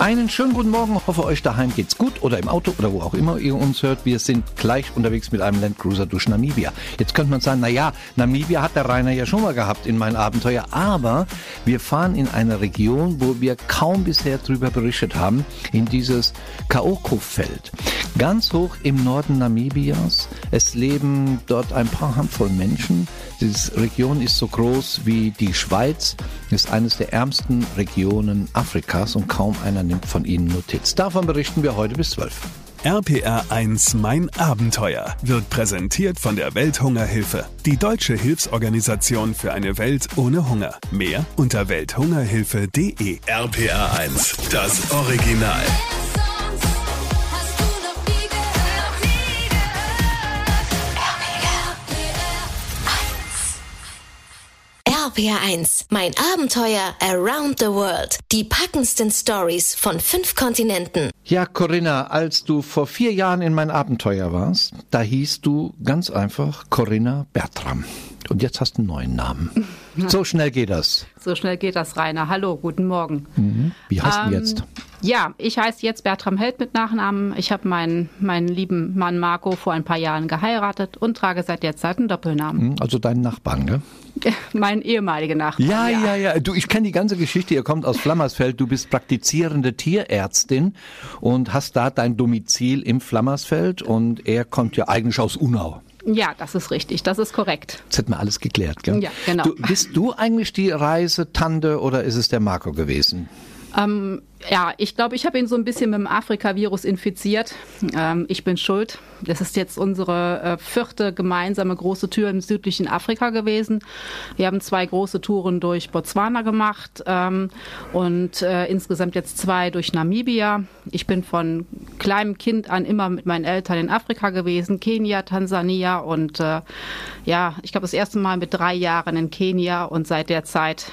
Einen schönen guten Morgen. Hoffe, euch daheim geht's gut oder im Auto oder wo auch immer ihr uns hört. Wir sind gleich unterwegs mit einem Landcruiser durch Namibia. Jetzt könnte man sagen, na ja, Namibia hat der Rainer ja schon mal gehabt in meinem Abenteuer, aber wir fahren in eine Region, wo wir kaum bisher drüber berichtet haben, in dieses Kaoko-Feld. Ganz hoch im Norden Namibias. Es leben dort ein paar Handvoll Menschen. Diese Region ist so groß wie die Schweiz, ist eines der ärmsten Regionen Afrikas und kaum einer nimmt von ihnen Notiz. Davon berichten wir heute bis 12. RPR 1 Mein Abenteuer wird präsentiert von der Welthungerhilfe, die deutsche Hilfsorganisation für eine Welt ohne Hunger. Mehr unter welthungerhilfe.de. RPR 1, das Original. RPR1, mein Abenteuer Around the World. Die packendsten Stories von fünf Kontinenten. Ja, Corinna, als du vor vier Jahren in mein Abenteuer warst, da hieß du ganz einfach Corinna Bertram. Und jetzt hast du einen neuen Namen. So schnell geht das. So schnell geht das, Rainer. Hallo, guten Morgen. Mhm. Wie heißt Ähm, du jetzt? Ja, ich heiße jetzt Bertram Held mit Nachnamen. Ich habe meinen, meinen lieben Mann Marco vor ein paar Jahren geheiratet und trage seit jetzt einen Doppelnamen. Hm, Also deinen Nachbarn, gell? mein ehemaliger Nachbar. Ja, ja, ja. Du, ich kenne die ganze Geschichte. Ihr kommt aus Flammersfeld. Du bist praktizierende Tierärztin und hast da dein Domizil im Flammersfeld. Und er kommt ja eigentlich aus Unau. Ja, das ist richtig. Das ist korrekt. Jetzt hätten wir alles geklärt, gell? Ja, genau. Du, bist du eigentlich die Reisetante oder ist es der Marco gewesen? Ähm, ja, ich glaube, ich habe ihn so ein bisschen mit dem Afrika-Virus infiziert. Ähm, ich bin schuld. Das ist jetzt unsere äh, vierte gemeinsame große Tour im südlichen Afrika gewesen. Wir haben zwei große Touren durch Botswana gemacht ähm, und äh, insgesamt jetzt zwei durch Namibia. Ich bin von kleinem Kind an immer mit meinen Eltern in Afrika gewesen, Kenia, Tansania und äh, ja, ich glaube das erste Mal mit drei Jahren in Kenia und seit der Zeit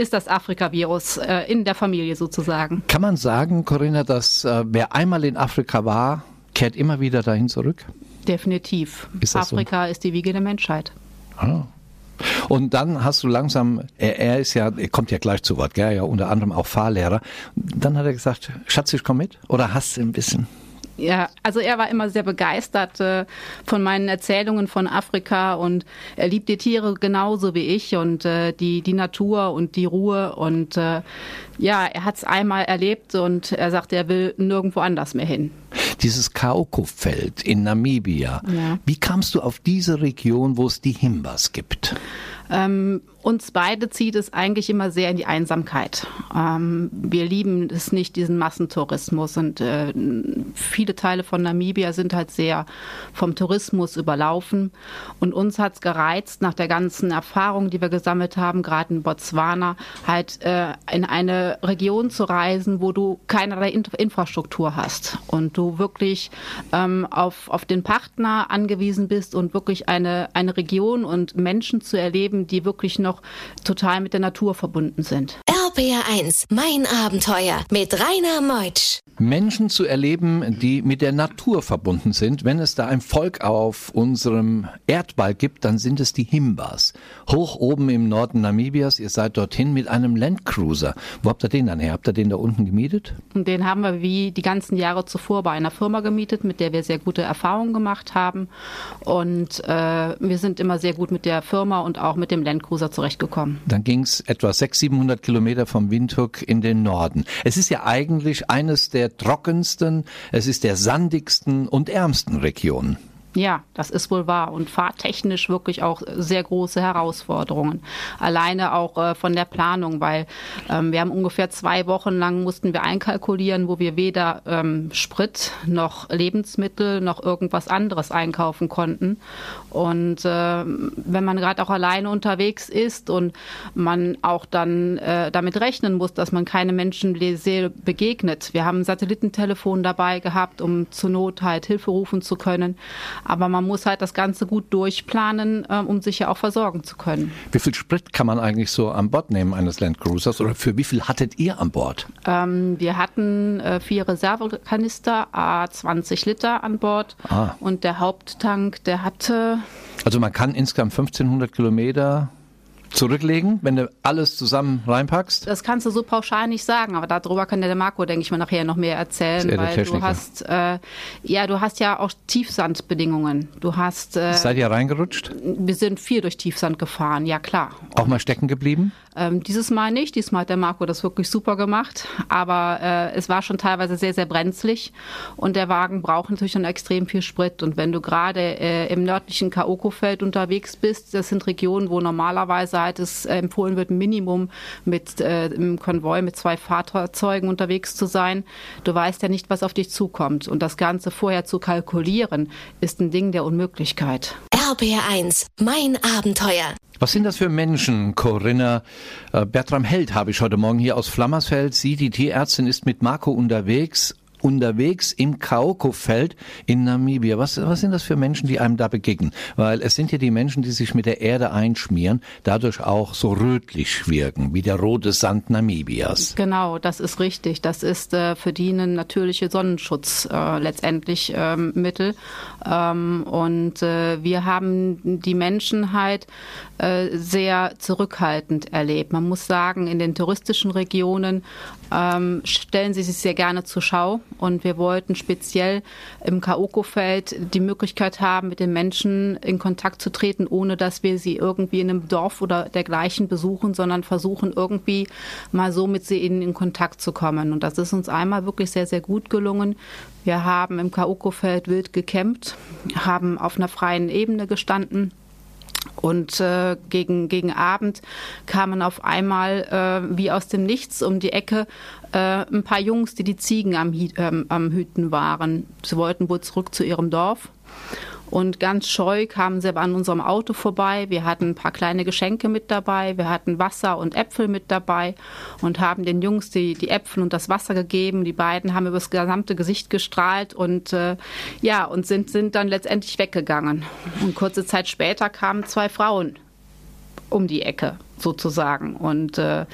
ist das Afrika-Virus äh, in der Familie sozusagen. Kann man sagen, Corinna, dass äh, wer einmal in Afrika war, kehrt immer wieder dahin zurück? Definitiv. Ist das so? Afrika ist die Wiege der Menschheit. Ah. Und dann hast du langsam, er, er ist ja, er kommt ja gleich zu Wort, gell, ja, unter anderem auch Fahrlehrer. Dann hat er gesagt, Schatz, ich komm mit? Oder hast du ein bisschen? Ja, also er war immer sehr begeistert äh, von meinen Erzählungen von Afrika und er liebt die Tiere genauso wie ich und äh, die, die Natur und die Ruhe und äh, ja, er hat es einmal erlebt und er sagt, er will nirgendwo anders mehr hin. Dieses Kaoko-Feld in Namibia. Ja. Wie kamst du auf diese Region, wo es die Himbas gibt? Ähm, uns beide zieht es eigentlich immer sehr in die Einsamkeit. Ähm, wir lieben es nicht, diesen Massentourismus. Und äh, viele Teile von Namibia sind halt sehr vom Tourismus überlaufen. Und uns hat es gereizt, nach der ganzen Erfahrung, die wir gesammelt haben, gerade in Botswana, halt äh, in eine Region zu reisen, wo du keinerlei In Infrastruktur hast und du wirklich ähm, auf, auf den Partner angewiesen bist und wirklich eine, eine Region und Menschen zu erleben, die wirklich noch total mit der Natur verbunden sind. RPR1, mein Abenteuer mit Rainer Meutsch. Menschen zu erleben, die mit der Natur verbunden sind. Wenn es da ein Volk auf unserem Erdball gibt, dann sind es die Himbas. Hoch oben im Norden Namibias, ihr seid dorthin mit einem Landcruiser. Wo habt ihr den dann her? Habt ihr den da unten gemietet? Den haben wir wie die ganzen Jahre zuvor bei einer Firma gemietet, mit der wir sehr gute Erfahrungen gemacht haben. Und äh, wir sind immer sehr gut mit der Firma und auch mit dem Landcruiser zurechtgekommen. Dann ging es etwa 600, 700 Kilometer vom Windhoek in den Norden. Es ist ja eigentlich eines der trockensten, es ist der sandigsten und ärmsten Regionen. Ja, das ist wohl wahr und fahrtechnisch wirklich auch sehr große Herausforderungen. Alleine auch äh, von der Planung, weil ähm, wir haben ungefähr zwei Wochen lang mussten wir einkalkulieren, wo wir weder ähm, Sprit noch Lebensmittel noch irgendwas anderes einkaufen konnten. Und äh, wenn man gerade auch alleine unterwegs ist und man auch dann äh, damit rechnen muss, dass man keine Menschenseele begegnet. Wir haben ein Satellitentelefon dabei gehabt, um zur Not halt Hilfe rufen zu können. Aber man muss halt das Ganze gut durchplanen, ähm, um sich ja auch versorgen zu können. Wie viel Sprit kann man eigentlich so an Bord nehmen eines Land Cruisers oder für wie viel hattet ihr an Bord? Ähm, wir hatten äh, vier Reservekanister, a 20 Liter an Bord ah. und der Haupttank, der hatte... Also man kann insgesamt 1500 Kilometer zurücklegen, wenn du alles zusammen reinpackst? Das kannst du so pauschal nicht sagen, aber darüber kann der Marco, denke ich mal, nachher noch mehr erzählen, weil du hast, äh, ja, du hast ja auch Tiefsandbedingungen. Du hast. Äh, Seid ihr reingerutscht? Wir sind viel durch Tiefsand gefahren, ja klar. Auch mal stecken geblieben? Ähm, dieses Mal nicht. Diesmal hat der Marco das wirklich super gemacht. Aber äh, es war schon teilweise sehr, sehr brenzlig. Und der Wagen braucht natürlich dann extrem viel Sprit. Und wenn du gerade äh, im nördlichen Kaoko-Feld unterwegs bist, das sind Regionen, wo normalerweise halt es empfohlen wird, Minimum mit äh, im Konvoi mit zwei Fahrzeugen unterwegs zu sein. Du weißt ja nicht, was auf dich zukommt. Und das Ganze vorher zu kalkulieren, ist ein Ding der Unmöglichkeit. RBR1, mein Abenteuer. Was sind das für Menschen, Corinna? Äh, Bertram Held habe ich heute Morgen hier aus Flammersfeld. Sie, die Tierärztin, ist mit Marco unterwegs unterwegs im Kaoko-Feld in Namibia. Was, was sind das für Menschen, die einem da begegnen? Weil es sind ja die Menschen, die sich mit der Erde einschmieren, dadurch auch so rötlich wirken, wie der rote Sand Namibias. Genau, das ist richtig. Das ist äh, für die ein natürlicher Sonnenschutz äh, letztendlich ähm, Mittel. Ähm, und äh, wir haben die Menschheit äh, sehr zurückhaltend erlebt. Man muss sagen, in den touristischen Regionen ähm, stellen sie sich sehr gerne zur Schau. Und wir wollten speziell im Kaoko-Feld die Möglichkeit haben, mit den Menschen in Kontakt zu treten, ohne dass wir sie irgendwie in einem Dorf oder dergleichen besuchen, sondern versuchen irgendwie mal so mit ihnen in Kontakt zu kommen. Und das ist uns einmal wirklich sehr, sehr gut gelungen. Wir haben im Kaoko-Feld wild gekämpft, haben auf einer freien Ebene gestanden und äh, gegen, gegen Abend kamen auf einmal äh, wie aus dem Nichts um die Ecke äh, ein paar Jungs, die die Ziegen am, ähm, am Hüten waren. Sie wollten wohl zurück zu ihrem Dorf. Und ganz scheu kamen sie an unserem Auto vorbei. Wir hatten ein paar kleine Geschenke mit dabei. Wir hatten Wasser und Äpfel mit dabei und haben den Jungs die, die Äpfel und das Wasser gegeben. Die beiden haben übers gesamte Gesicht gestrahlt und äh, ja, und sind, sind dann letztendlich weggegangen. Und kurze Zeit später kamen zwei Frauen um die Ecke sozusagen. Und äh,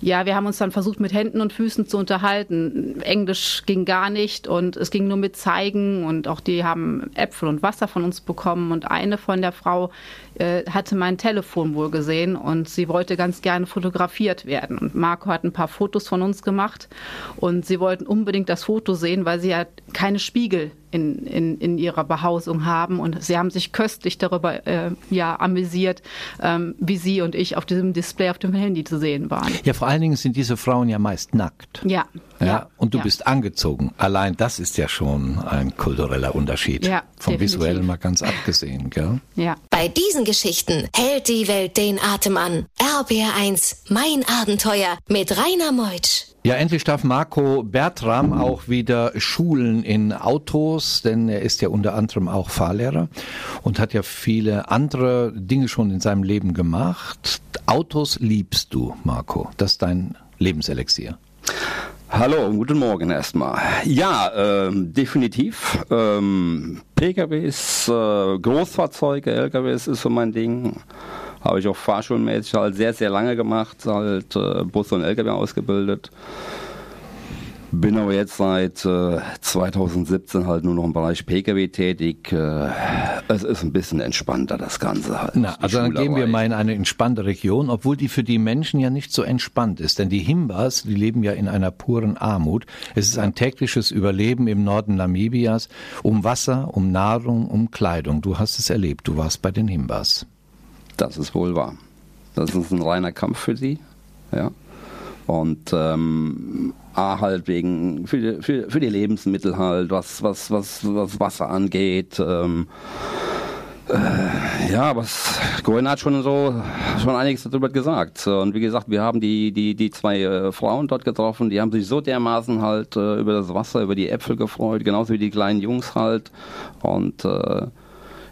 ja, wir haben uns dann versucht, mit Händen und Füßen zu unterhalten. Englisch ging gar nicht und es ging nur mit Zeigen und auch die haben Äpfel und Wasser von uns bekommen und eine von der Frau äh, hatte mein Telefon wohl gesehen und sie wollte ganz gerne fotografiert werden. Und Marco hat ein paar Fotos von uns gemacht und sie wollten unbedingt das Foto sehen, weil sie ja keine Spiegel in, in, in ihrer Behausung haben. Und sie haben sich köstlich darüber äh, ja, amüsiert, ähm, wie sie und ich auf diesem Display auf dem Handy zu sehen waren. Ja, vor allen Dingen sind diese Frauen ja meist nackt. Ja. Ja, ja und du ja. bist angezogen. Allein das ist ja schon ein kultureller Unterschied. Ja, Vom definitiv. Visuellen mal ganz abgesehen, gell? Ja. Bei diesen Geschichten hält die Welt den Atem an. RBR1, mein Abenteuer mit Rainer Meutsch. Ja, endlich darf Marco Bertram auch wieder schulen in Autos, denn er ist ja unter anderem auch Fahrlehrer und hat ja viele andere Dinge schon in seinem Leben gemacht. Autos liebst du, Marco. Das ist dein Lebenselixier. Hallo, guten Morgen erstmal. Ja, ähm, definitiv. Ähm, PKWs, äh, Großfahrzeuge, LKWs ist so mein Ding. Habe ich auch fahrschulmäßig halt sehr, sehr lange gemacht, halt äh, Bus und LKW ausgebildet. Bin aber jetzt seit äh, 2017 halt nur noch im Bereich Pkw tätig. Äh, es ist ein bisschen entspannter, das Ganze halt. Na, also dann gehen wir mal in eine entspannte Region, obwohl die für die Menschen ja nicht so entspannt ist. Denn die Himbas, die leben ja in einer puren Armut. Es ist ein tägliches Überleben im Norden Namibias um Wasser, um Nahrung, um Kleidung. Du hast es erlebt, du warst bei den Himbas. Das ist wohl wahr. Das ist ein reiner Kampf für sie. Ja. Und ähm, A halt wegen für, für, für die Lebensmittel halt, was, was, was, was Wasser angeht. Ähm, äh, ja, aber Corinne hat schon so schon einiges darüber gesagt. Und wie gesagt, wir haben die, die, die zwei äh, Frauen dort getroffen, die haben sich so dermaßen halt äh, über das Wasser, über die Äpfel gefreut, genauso wie die kleinen Jungs halt. Und äh,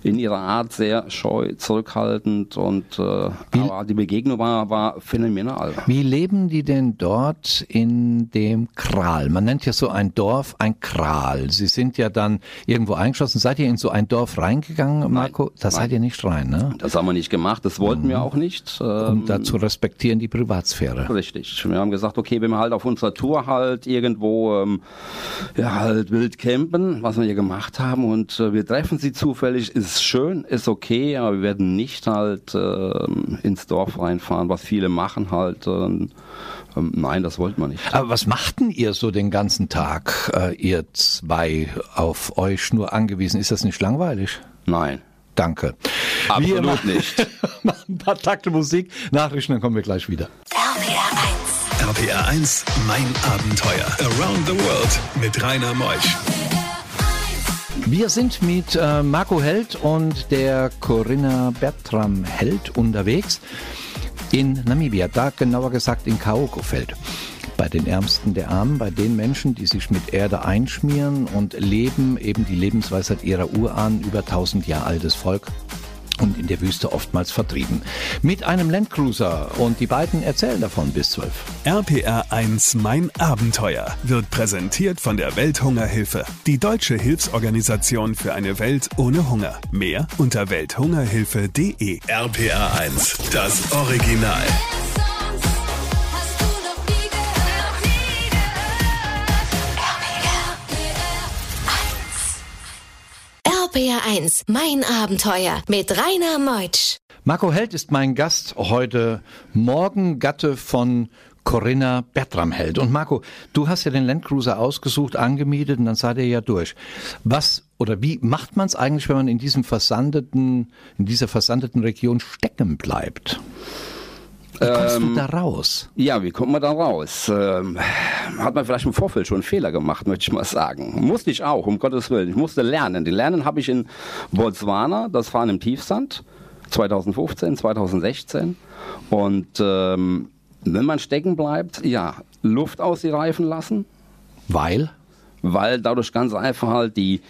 in ihrer Art sehr scheu, zurückhaltend und äh, aber die Begegnung war, war phänomenal. Wie leben die denn dort in dem Kral? Man nennt ja so ein Dorf ein Kral. Sie sind ja dann irgendwo eingeschlossen. Seid ihr in so ein Dorf reingegangen, Marco? Nein, da seid ihr nicht rein, ne? Das haben wir nicht gemacht, das wollten mhm. wir auch nicht. Um da zu respektieren die Privatsphäre. Richtig. Wir haben gesagt, okay, wenn wir halt auf unserer Tour halt irgendwo ähm, ja, halt wild campen, was wir hier gemacht haben und äh, wir treffen sie zufällig, ist schön, ist okay, aber wir werden nicht halt äh, ins Dorf reinfahren, was viele machen halt. Äh, nein, das wollten wir nicht. Aber was machten ihr so den ganzen Tag, äh, ihr zwei, auf euch nur angewiesen? Ist das nicht langweilig? Nein. Danke. Absolut wir nicht. machen ein paar Takte Musik, Nachrichten, dann kommen wir gleich wieder. RPR 1. RPR 1, mein Abenteuer. Around the World mit Rainer Meusch. Wir sind mit äh, Marco Held und der Corinna Bertram Held unterwegs in Namibia, da genauer gesagt in Kaoko-Feld bei den Ärmsten der Armen, bei den Menschen, die sich mit Erde einschmieren und leben eben die Lebensweisheit ihrer Urahnen, über 1000 Jahre altes Volk und in der Wüste oftmals vertrieben. Mit einem Landcruiser und die beiden erzählen davon bis 12. RPR 1 Mein Abenteuer wird präsentiert von der Welthungerhilfe, die deutsche Hilfsorganisation für eine Welt ohne Hunger. Mehr unter welthungerhilfe.de. RPR 1, das Original. 1, mein Abenteuer mit Rainer Meutsch. Marco Held ist mein Gast heute Morgen, Gatte von Corinna Bertram Held. Und Marco, du hast ja den Landcruiser ausgesucht, angemietet und dann seid ihr ja durch. Was oder wie macht man es eigentlich, wenn man in diesem versandeten, in dieser versandeten Region stecken bleibt? Wie kommst ähm, du da raus? Ja, wie kommt man da raus? Ähm, hat man vielleicht im Vorfeld schon einen Fehler gemacht, möchte ich mal sagen. Musste ich auch, um Gottes Willen. Ich musste lernen. Die Lernen habe ich in Botswana, das Fahren im Tiefsand, 2015, 2016. Und ähm, wenn man stecken bleibt, ja, Luft aus die Reifen lassen. Weil? weil dadurch ganz einfach halt die,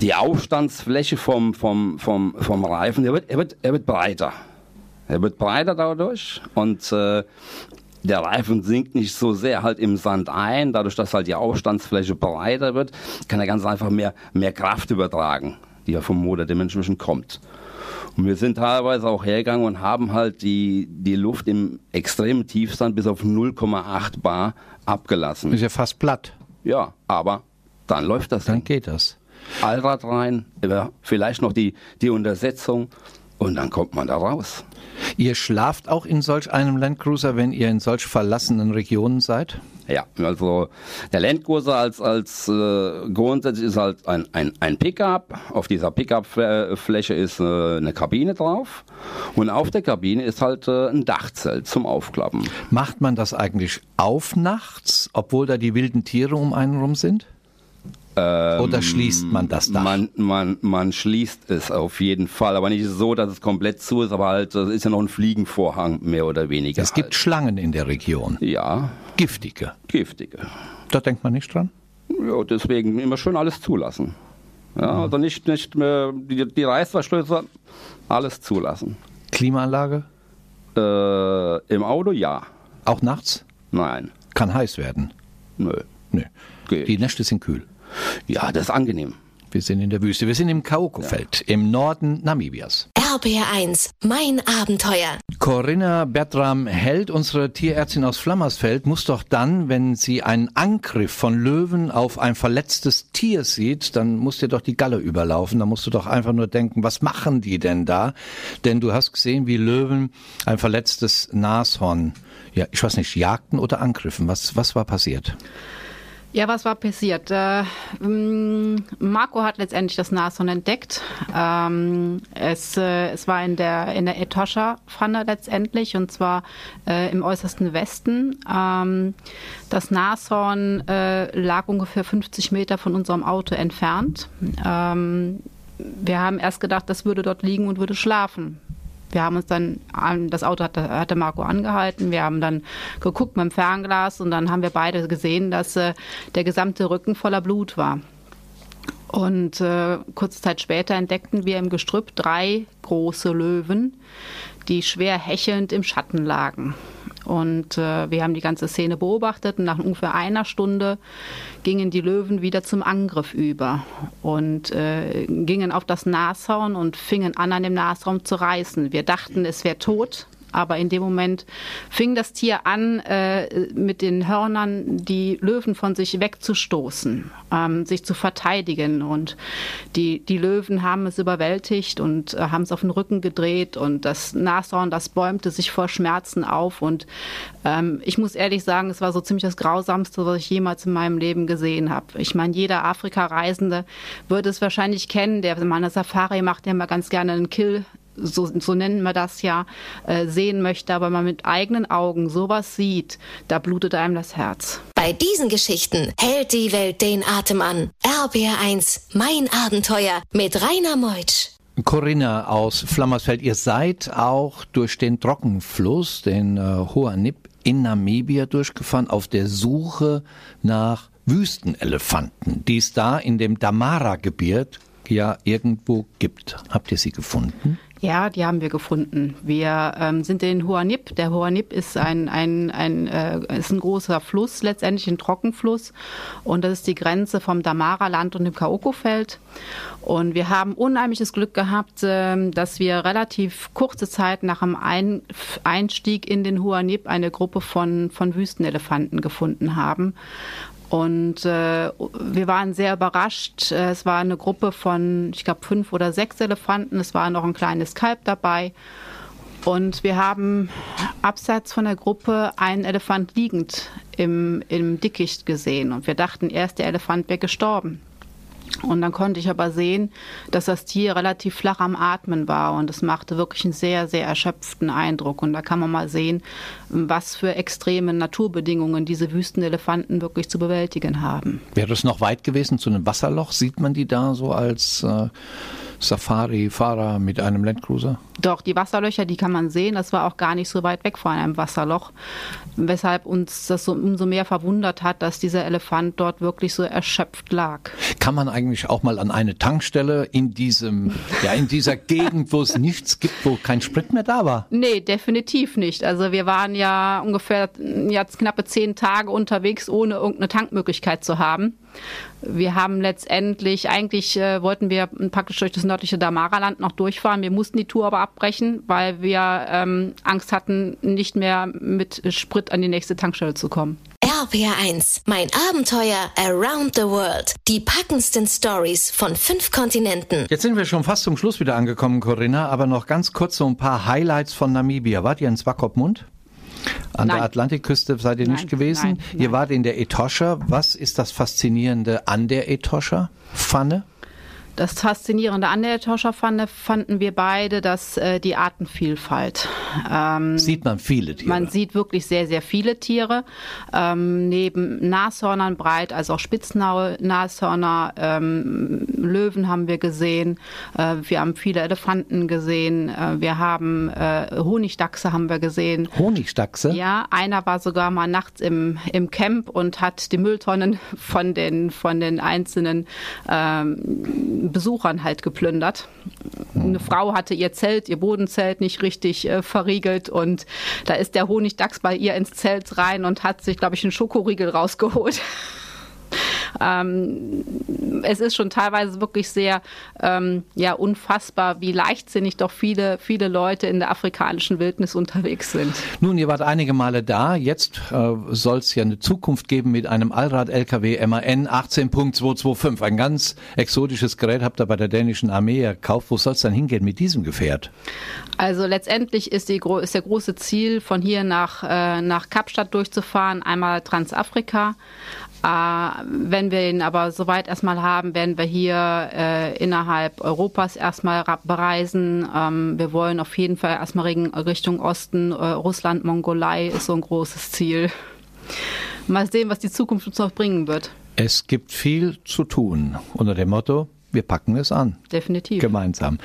die Aufstandsfläche vom, vom, vom, vom Reifen, er wird, er, wird, er wird breiter. Er wird breiter dadurch und äh, der Reifen sinkt nicht so sehr halt im Sand ein. Dadurch, dass halt die Aufstandsfläche breiter wird, kann er ganz einfach mehr, mehr Kraft übertragen, die ja vom Motor dementsprechend kommt. Und wir sind teilweise auch hergegangen und haben halt die, die Luft im extremen Tiefstand bis auf 0,8 Bar abgelassen. Ist ja fast platt. Ja, aber dann läuft das. Dann, dann. geht das. Allrad rein, vielleicht noch die, die Untersetzung und dann kommt man da raus. Ihr schlaft auch in solch einem Landcruiser, wenn ihr in solch verlassenen Regionen seid? Ja, also der Landcruiser als, als äh, Grundsatz ist halt ein, ein, ein Pickup. Auf dieser Pickup-Fläche ist äh, eine Kabine drauf und auf der Kabine ist halt äh, ein Dachzelt zum Aufklappen. Macht man das eigentlich auf nachts, obwohl da die wilden Tiere um einen rum sind? Ähm, Oder schließt man das Dach? Man, man, man schließt es auf jeden Fall, aber nicht so, dass es komplett zu ist, aber halt, es ist ja noch ein Fliegenvorhang, mehr oder weniger. Es gibt halt. Schlangen in der Region. Ja. Giftige. Giftige. Da denkt man nicht dran? Ja, deswegen immer schön alles zulassen. Ja, mhm. also nicht, nicht mehr, die, die Reißverschlüsse, alles zulassen. Klimaanlage? Äh, Im Auto ja. Auch nachts? Nein. Kann heiß werden? Nö. Nö. Geht. Die Nächte sind kühl. Ja, das ist angenehm. Wir sind in der Wüste. Wir sind im Kaoko-Feld ja. im Norden Namibias. RBR1, mein Abenteuer. Corinna Bertram Held, unsere Tierärztin aus Flammersfeld, muss doch dann, wenn sie einen Angriff von Löwen auf ein verletztes Tier sieht, dann muss dir doch die Galle überlaufen. Da musst du doch einfach nur denken, was machen die denn da? Denn du hast gesehen, wie Löwen ein verletztes Nashorn, ja, ich weiß nicht, jagten oder angriffen. Was, was war passiert? Ja, was war passiert? Äh, mm, Marco hat letztendlich das Nashorn entdeckt. Ähm, es, äh, es war in der, in der Etosha-Pfanne letztendlich und zwar äh, im äußersten Westen. Ähm, das Nashorn lag ungefähr 50 Meter von unserem Auto entfernt. Ähm, wir haben erst gedacht, das würde dort liegen und würde schlafen. Wir haben uns dann, das Auto hatte, hatte Marco angehalten, wir haben dann geguckt mit dem Fernglas und dann haben wir beide gesehen, dass äh, der gesamte Rücken voller Blut war. Und äh, kurze Zeit später entdeckten wir im Gestrüpp drei große Löwen, die schwer hechelnd im Schatten lagen. Und äh, wir haben die ganze Szene beobachtet und nach ungefähr einer Stunde gingen die Löwen wieder zum Angriff über und äh, gingen auf das Nashorn und fingen an, an dem Nashorn zu reißen. Wir dachten, es wäre tot, aber in dem Moment fing das Tier an, äh, mit den Hörnern die Löwen von sich wegzustoßen, ähm, sich zu verteidigen. Und die, die Löwen haben es überwältigt und äh, haben es auf den Rücken gedreht. Und das Nashorn, das bäumte sich vor Schmerzen auf. Und ähm, ich muss ehrlich sagen, es war so ziemlich das Grausamste, was ich jemals in meinem Leben gesehen habe. Ich meine, jeder Afrika-Reisende würde es wahrscheinlich kennen, der mal eine Safari macht, der mal ganz gerne einen Kill so, so nennen wir das ja, äh, sehen möchte, aber man mit eigenen Augen sowas sieht, da blutet einem das Herz. Bei diesen Geschichten hält die Welt den Atem an. RBR1, mein Abenteuer mit Rainer Meutsch. Corinna aus Flammersfeld, ihr seid auch durch den Trockenfluss, den äh, Hoanip in Namibia durchgefahren, auf der Suche nach Wüstenelefanten, die es da in dem Damara-Gebiet ja irgendwo gibt. Habt ihr sie gefunden? Ja, die haben wir gefunden. Wir ähm, sind in Huanip. Der Huanip ist ein, ein, ein, äh, ist ein großer Fluss, letztendlich ein Trockenfluss. Und das ist die Grenze vom Damara-Land und dem Kaoko-Feld. Und wir haben unheimliches Glück gehabt, äh, dass wir relativ kurze Zeit nach dem ein Einstieg in den Huanip eine Gruppe von, von Wüstenelefanten gefunden haben. Und äh, wir waren sehr überrascht. Es war eine Gruppe von, ich glaube, fünf oder sechs Elefanten. Es war noch ein kleines Kalb dabei. Und wir haben abseits von der Gruppe einen Elefant liegend im, im Dickicht gesehen. Und wir dachten erst, der Elefant wäre gestorben. Und dann konnte ich aber sehen, dass das Tier relativ flach am Atmen war und es machte wirklich einen sehr, sehr erschöpften Eindruck. Und da kann man mal sehen, was für extreme Naturbedingungen diese Wüstenelefanten wirklich zu bewältigen haben. Wäre es noch weit gewesen zu einem Wasserloch? Sieht man die da so als äh, Safari-Fahrer mit einem Landcruiser? Doch, die Wasserlöcher, die kann man sehen. Das war auch gar nicht so weit weg von einem Wasserloch. Weshalb uns das so umso mehr verwundert hat, dass dieser Elefant dort wirklich so erschöpft lag. Kann man eigentlich auch mal an eine Tankstelle in diesem, ja, in dieser Gegend, wo es nichts gibt, wo kein Sprit mehr da war? Nee, definitiv nicht. Also wir waren ja ungefähr jetzt knappe zehn Tage unterwegs, ohne irgendeine Tankmöglichkeit zu haben. Wir haben letztendlich, eigentlich äh, wollten wir praktisch durch das nördliche Damara-Land noch durchfahren. Wir mussten die Tour aber abbrechen, weil wir ähm, Angst hatten, nicht mehr mit Sprit an die nächste Tankstelle zu kommen. RPR1, mein Abenteuer Around the World. Die packendsten Stories von fünf Kontinenten. Jetzt sind wir schon fast zum Schluss wieder angekommen, Corinna, aber noch ganz kurz so ein paar Highlights von Namibia. Wart ihr in Swakopmund? An nein. der Atlantikküste seid ihr nein, nicht gewesen. Nein, ihr wart in der Etosha. Was ist das Faszinierende an der Etosha? Pfanne? Das Faszinierende an der Toscherpfanne fanden wir beide, dass äh, die Artenvielfalt. Ähm, sieht man viele Tiere? Man sieht wirklich sehr, sehr viele Tiere. Ähm, neben Nashörnern breit, also auch Spitznashörner, ähm, Löwen haben wir gesehen. Äh, wir haben viele Elefanten gesehen. Äh, wir haben äh, Honigdachse haben wir gesehen. Honigdachse? Ja, einer war sogar mal nachts im, im Camp und hat die Mülltonnen von den, von den einzelnen ähm, Besuchern halt geplündert. Eine Frau hatte ihr Zelt, ihr Bodenzelt nicht richtig äh, verriegelt und da ist der Honigdachs bei ihr ins Zelt rein und hat sich, glaube ich, einen Schokoriegel rausgeholt. Ähm, es ist schon teilweise wirklich sehr ähm, ja, unfassbar, wie leichtsinnig doch viele, viele Leute in der afrikanischen Wildnis unterwegs sind. Nun, ihr wart einige Male da. Jetzt äh, soll es ja eine Zukunft geben mit einem Allrad-LKW MAN 18.225. Ein ganz exotisches Gerät habt ihr bei der dänischen Armee gekauft. Wo soll es dann hingehen mit diesem Gefährt? Also letztendlich ist, die, ist der große Ziel, von hier nach, äh, nach Kapstadt durchzufahren, einmal Transafrika, wenn wir ihn aber soweit erstmal haben, werden wir hier äh, innerhalb Europas erstmal bereisen. Ähm, wir wollen auf jeden Fall erstmal Richtung Osten, äh, Russland, Mongolei ist so ein großes Ziel. Mal sehen, was die Zukunft uns noch bringen wird. Es gibt viel zu tun unter dem Motto, wir packen es an. Definitiv. Gemeinsam.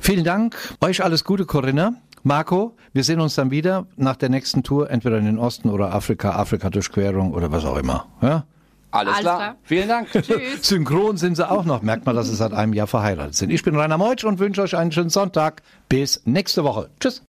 Vielen Dank. Euch alles Gute, Corinna. Marco, wir sehen uns dann wieder nach der nächsten Tour, entweder in den Osten oder Afrika, Afrika-Durchquerung oder was auch immer. Ja? Alles, Alles klar. klar. Vielen Dank. Tschüss. Synchron sind sie auch noch. Merkt man, dass sie seit einem Jahr verheiratet sind. Ich bin Rainer Meutsch und wünsche euch einen schönen Sonntag. Bis nächste Woche. Tschüss.